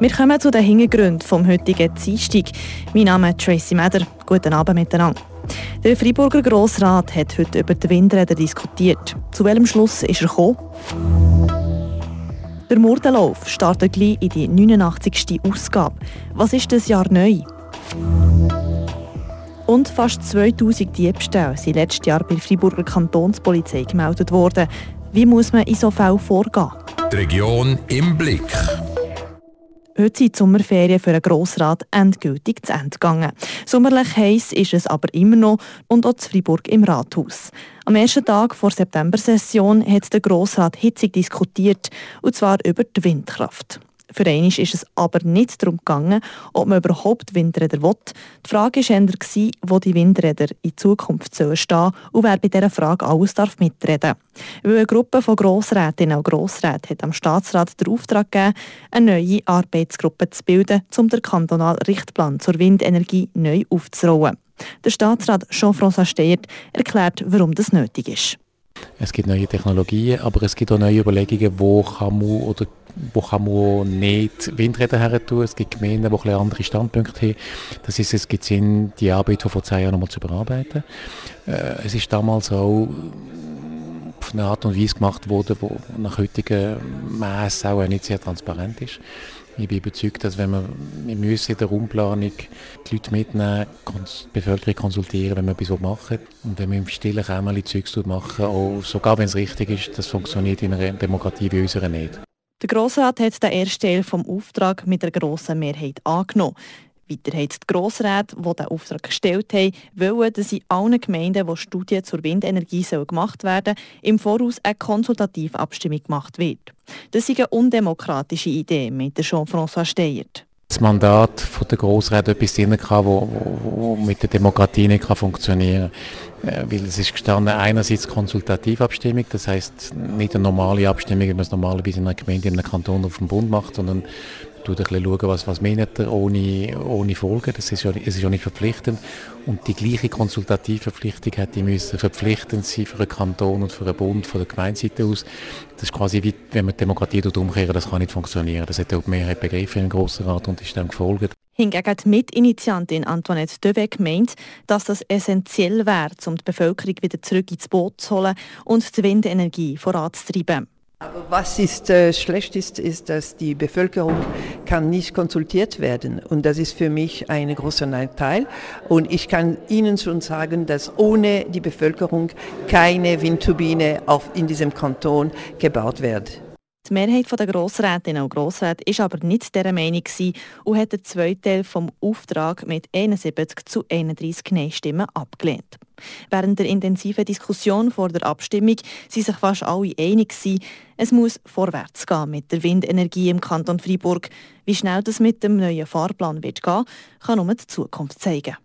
Wir kommen zu den Hintergründen vom heutigen Dienstag. Mein Name ist Tracy Meder. Guten Abend miteinander. Der Freiburger Grossrat hat heute über die Windräder diskutiert. Zu welchem Schluss ist er gekommen? Der Murdenlauf startet gleich in die 89. Ausgabe. Was ist das Jahr neu? Und fast 2000 Diebstähle sind letztes Jahr bei der Freiburger Kantonspolizei gemeldet worden. Wie muss man in so Fällen vorgehen? Die Region im Blick. Heute sind die Sommerferien für den Grossrat endgültig zu Ende gegangen. Sommerlich heiß ist es aber immer noch und auch zu Freiburg im Rathaus. Am ersten Tag vor Septembersession hat der Grossrat hitzig diskutiert, und zwar über die Windkraft. Für einmal ist es aber nicht darum gegangen, ob man überhaupt Windräder will. Die Frage war eher, wo die Windräder in Zukunft stehen sollen und wer bei dieser Frage alles darf mitreden Weil eine Gruppe von Grossrätinnen und Grossräten hat am Staatsrat den Auftrag gegeben, eine neue Arbeitsgruppe zu bilden, um den kantonalen Richtplan zur Windenergie neu aufzurollen. Der Staatsrat Jean-François Steyert erklärt, warum das nötig ist. Es gibt neue Technologien, aber es gibt auch neue Überlegungen, wo kann man oder wo kann man nicht Windräder her tun. Es gibt Gemeinden, die andere Standpunkte haben. Das heißt, es gibt Sinn, die Arbeit von vor zwei Jahren nochmal zu überarbeiten. Äh, es ist damals auch auf eine Art und Weise gemacht worden, die nach heutigen Maßen auch nicht sehr transparent ist. Ich bin überzeugt, dass wenn wir, wir müssen in der Raumplanung die Leute mitnehmen, die Bevölkerung konsultieren, wenn wir etwas machen Und wenn wir im stillen Kämmerchen Zeugs machen, auch sogar wenn es richtig ist, das funktioniert in einer Demokratie wie unserer nicht. Der Grossrat hat den ersten Teil vom Auftrag mit einer grossen Mehrheit angenommen. Weiter haben die Grossräte, die diesen Auftrag gestellt haben, wollen, dass in allen Gemeinden, wo Studien zur Windenergie gemacht werden sollen, im Voraus eine konsultative Abstimmung gemacht wird. Das ist eine undemokratische Idee, meinte Jean-François Steyert das Mandat der Grossräte etwas drin wo, mit der Demokratie nicht funktionieren kann. Weil es ist gestanden, einerseits konsultative Abstimmung, das heißt nicht eine normale Abstimmung, wie man es normalerweise in einer Gemeinde, in einem Kanton auf dem Bund macht, sondern tut ein bisschen schauen, was, was meint er, ohne, ohne Folgen. Das ist ja, es ist ja nicht verpflichtend. Und die gleiche konsultative Verpflichtung hätte müssen verpflichtend sein für einen Kanton und für einen Bund von der Gemeindeseite aus. Das ist quasi wie, wenn man die Demokratie umkehren, das kann nicht funktionieren. Das hat auch die Mehrheit begriffen im Grossen Rat und ist dann gefolgt. Hingegen die Mitinitiantin Antoinette Döweg meint, dass das essentiell wäre, um die Bevölkerung wieder zurück ins Boot zu holen und die Windenergie voranzutreiben. Was ist äh, schlecht ist, ist, dass die Bevölkerung kann nicht konsultiert werden und das ist für mich ein großer Nachteil und ich kann Ihnen schon sagen, dass ohne die Bevölkerung keine Windturbine auf, in diesem Kanton gebaut wird. Die Mehrheit der Grossrätinnen und Grossräte war aber nicht dieser Meinung und hat den zweiten Teil vom Auftrag mit 71 zu 31 Nein-Stimmen abgelehnt. Während der intensiven Diskussion vor der Abstimmung sind sich fast alle einig es muss vorwärts gehen mit der Windenergie im Kanton Freiburg. Wie schnell das mit dem neuen Fahrplan wird gehen, kann nur die Zukunft zeigen.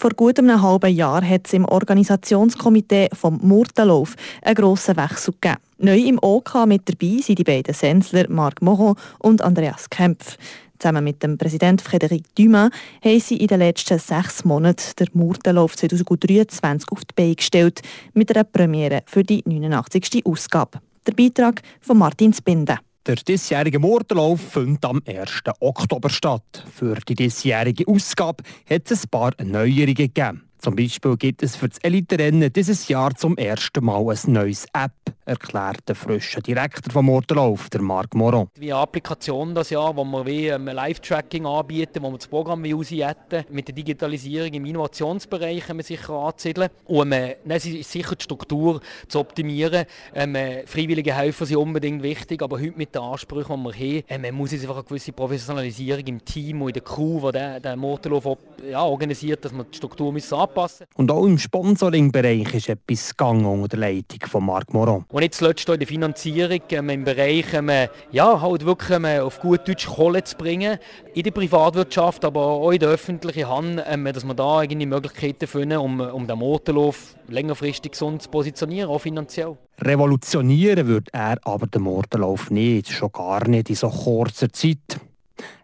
Vor gut einem halben Jahr hat es im Organisationskomitee vom Murtenlauf einen grossen Wechsel gegeben. Neu im OK mit dabei sind die beiden Sensler Marc Moron und Andreas Kempf. Zusammen mit dem Präsident Frédéric Dumas haben sie in den letzten sechs Monaten den Murtenlauf 2023 auf die Beine gestellt, mit einer Premiere für die 89. Ausgabe. Der Beitrag von Martin Spinde. Der diesjährige Murtenlauf findet am 1. Oktober statt. Für die diesjährige Ausgabe hat es ein paar Neuerungen gegeben. Zum Beispiel gibt es für das Elite-Rennen dieses Jahr zum ersten Mal ein neues App, erklärt der frische Direktor vom Motorlauf, der Marc Moron. Wie eine Applikation das Jahr, wo wir wie ein Live-Tracking anbieten, wo wir das Programm wie aushätten, mit der Digitalisierung im Innovationsbereich wir sicher ansiedeln. Und ähm, ist sicher die Struktur zu optimieren. Ähm, freiwillige Helfer sind unbedingt wichtig, aber heute mit den Ansprüchen, die wir haben, ähm, muss es einfach eine gewisse Professionalisierung im Team und in der Crew, die den, den Motorlauf ja, organisiert, dass man die Struktur müssen anpassen Und auch im Sponsoring-Bereich ist etwas gegangen unter der Leitung von Marc Moron. Und nicht zuletzt in der Finanzierung, ähm, im Bereich ähm, ja, halt wirklich ähm, auf gut Deutsch Kohle zu bringen, in der Privatwirtschaft, aber auch in der öffentlichen Hand, ähm, dass wir da irgendwie Möglichkeiten finden, um, um den Motorlauf längerfristig gesund zu positionieren, auch finanziell. Revolutionieren wird er aber den Motorlauf nicht, schon gar nicht in so kurzer Zeit.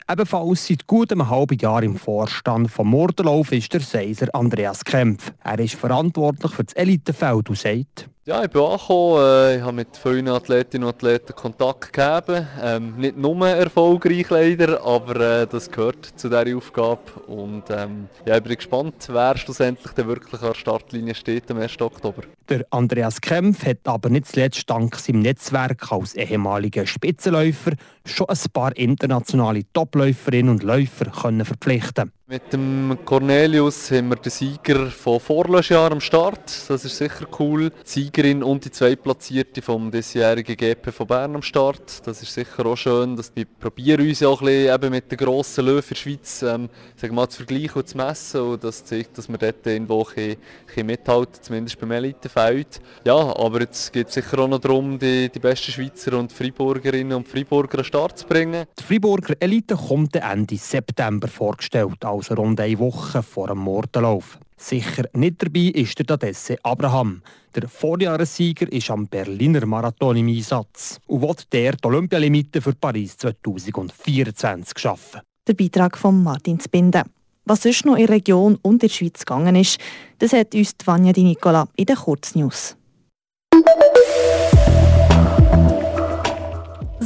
Ebenfalls seit gut einem halben Jahr im Vorstand vom Mordenlauf ist der Seiser Andreas Kempf. Er ist verantwortlich für das Elitefeld und sagt, Ja, ich bin angekommen, äh, ich habe mit vielen Athletinnen und Athleten Kontakt gegeben. Ähm, nicht nur erfolgreich leider, aber äh, das gehört zu dieser Aufgabe. Und ähm, ja, ich bin gespannt, wer schlussendlich dann wirklich an der Startlinie steht am 1. Oktober. Der Andreas Kempf hat aber nicht zuletzt dank seinem Netzwerk als ehemaliger Spitzenläufer schon ein paar internationale Topläuferinnen und Läufer können verpflichten Mit dem Cornelius haben wir den Sieger von vorletztes am Start. Das ist sicher cool. Die Siegerin und die Zweitplatzierte vom diesjährigen GP von Bern am Start. Das ist sicher auch schön. Dass wir probieren uns auch ein bisschen eben mit den grossen Löwen in der Schweiz ähm, sagen mal, zu vergleichen und zu messen. Und das zeigt, dass wir dort irgendwo ein bisschen, mithalten, zumindest beim Elitefeld. Ja, aber jetzt geht es sicher auch noch darum, die, die besten Schweizer und Freiburgerinnen und Freiburger an den Start zu bringen. Die Freiburger Elite kommt Ende September vorgestellt, also rund eine Woche vor dem Mordenlauf. Sicher nicht dabei ist der Tadesse Abraham. Der Vorjahressieger ist am Berliner Marathon im Einsatz und will der die Olympialimite für Paris 2024 schaffen. Der Beitrag von Martin Zbinden. Was sonst noch in der Region und in der Schweiz gegangen ist, das hat uns Vanja Di Nicola in den Kurznews.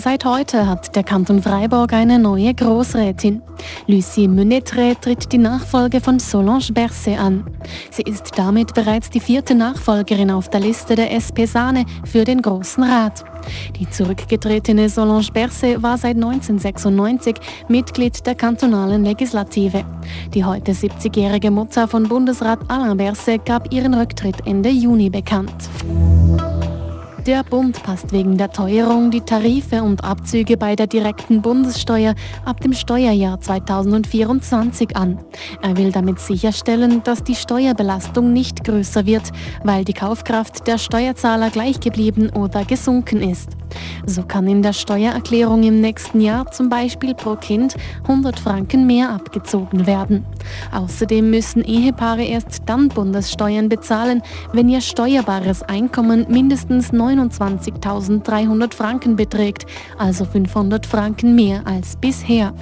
Seit heute hat der Kanton Freiburg eine neue Großrätin. Lucie Menetre tritt die Nachfolge von Solange Berset an. Sie ist damit bereits die vierte Nachfolgerin auf der Liste der SP Sahne für den Großen Rat. Die zurückgetretene Solange Berset war seit 1996 Mitglied der kantonalen Legislative. Die heute 70-jährige Mutter von Bundesrat Alain Berset gab ihren Rücktritt Ende Juni bekannt. Der Bund passt wegen der Teuerung die Tarife und Abzüge bei der direkten Bundessteuer ab dem Steuerjahr 2024 an. Er will damit sicherstellen, dass die Steuerbelastung nicht größer wird, weil die Kaufkraft der Steuerzahler gleich geblieben oder gesunken ist. So kann in der Steuererklärung im nächsten Jahr zum Beispiel pro Kind 100 Franken mehr abgezogen werden. Außerdem müssen Ehepaare erst dann Bundessteuern bezahlen, wenn ihr steuerbares Einkommen mindestens 29.300 Franken beträgt, also 500 Franken mehr als bisher.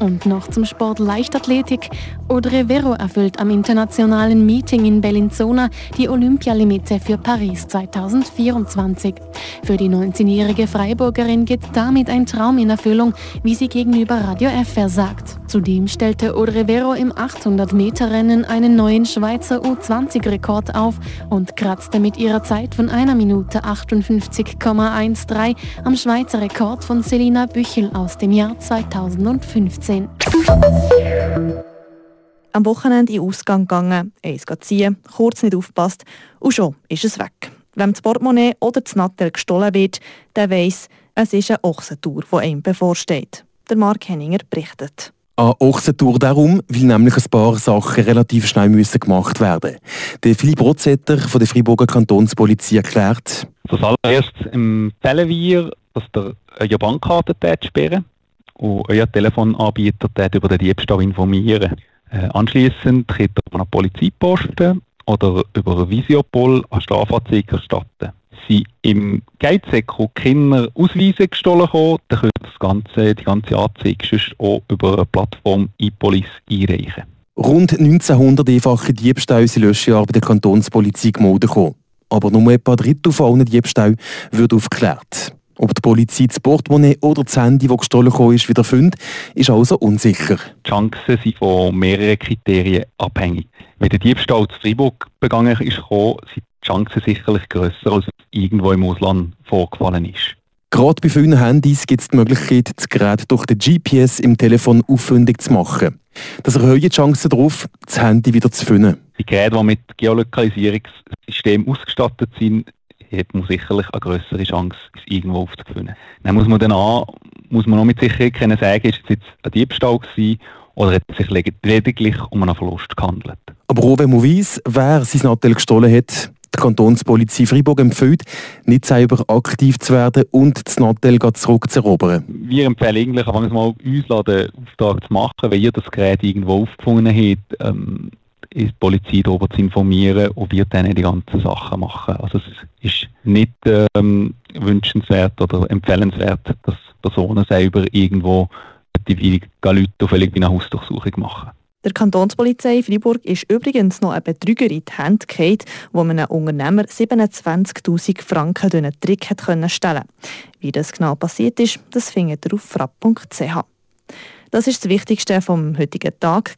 Und noch zum Sport Leichtathletik. Audrey Vero erfüllt am internationalen Meeting in Bellinzona die Olympialimite für Paris 2024. Für die 19-jährige Freiburgerin geht damit ein Traum in Erfüllung, wie sie gegenüber Radio FR sagt. Zudem stellte Audrey Vero im 800-Meter-Rennen einen neuen Schweizer U20-Rekord auf und kratzte mit ihrer Zeit von einer Minute 58,13 am Schweizer Rekord von Selina Büchel aus dem Jahr 2015. Am Wochenende in den Ausgang gegangen, eins ziehen, kurz nicht aufpasst und schon ist es weg. Wenn das Portemonnaie oder das Nattel gestohlen wird, der weiss, es ist eine Ochsentour, die einem bevorsteht. Der Mark Henninger berichtet. Eine Ochsentour darum, weil nämlich ein paar Sachen relativ schnell müssen gemacht werden Der Philipp Rotzetter von der Freiburger Kantonspolizei erklärt. Das allererstes empfehlen wir, dass ihr eure Bankkarte sperren und euer Telefonanbieter über den Diebstahl informieren. Äh, anschließend könnt ihr an eine Polizeiposten oder über Visiopol eine Strafanzeige erstatten. Sie im Geizsäcko Kinder Ausweise gestohlen haben, dann könnt ihr das ganze, die ganze Anzeige auch über eine Plattform ePolice einreichen. Rund 1900 einfache Diebstähle sind letztes Jahr bei der Kantonspolizei gemeldet. Aber nur etwa ein Drittel von allen Diebstählen wird aufgeklärt. Ob die Polizei das Portemonnaie oder das Handy, das gestohlen ist, wieder findet, ist also unsicher. Die Chancen sind von mehreren Kriterien abhängig. Wenn der Diebstahl zu Freiburg begangen ist, sind die Chancen sicherlich grösser, als irgendwo im Ausland vorgefallen ist. Gerade bei vielen Handys gibt es die Möglichkeit, das Gerät durch den GPS im Telefon aufwendig zu machen. Das erhöht die Chancen darauf, das Handy wieder zu finden. Die Geräte, die mit Geolokalisierungssystemen ausgestattet sind, hat man sicherlich eine größere Chance, es irgendwo aufzufinden. Dann muss man dann auch, muss man noch mit Sicherheit können sagen, ist es jetzt ein Diebstahl gewesen oder hat es sich lediglich um einen Verlust gehandelt. Aber auch wenn man weiss, wer sein Nattel gestohlen hat, die Kantonspolizei Freiburg empfiehlt, nicht selber aktiv zu werden und das Nattel zurückzuerobern. Wir empfehlen eigentlich, mal uns den Auftrag zu machen, wenn ihr das Gerät irgendwo aufgefunden habt, ähm, die Polizei darüber zu informieren und wird dann die ganzen Sachen machen. Also es ist nicht ähm, wünschenswert oder empfehlenswert, dass Personen selber irgendwo die Leute auf eine Hausdurchsuchung machen. Der Kantonspolizei Freiburg ist übrigens noch ein Betrüger in die Hände gefallen, wo einem Unternehmer 27'000 Franken durch einen Trick stellen Wie das genau passiert ist, das findet ihr auf frapp.ch. Das ist das Wichtigste vom heutigen Tag.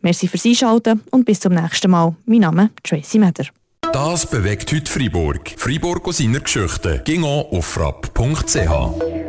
Merci fürs Einschalten und bis zum nächsten Mal. Mein Name ist Tracy Meder. Das bewegt heute Freiburg. Freiburg aus seiner Geschichte. Ging auf frapp.ch.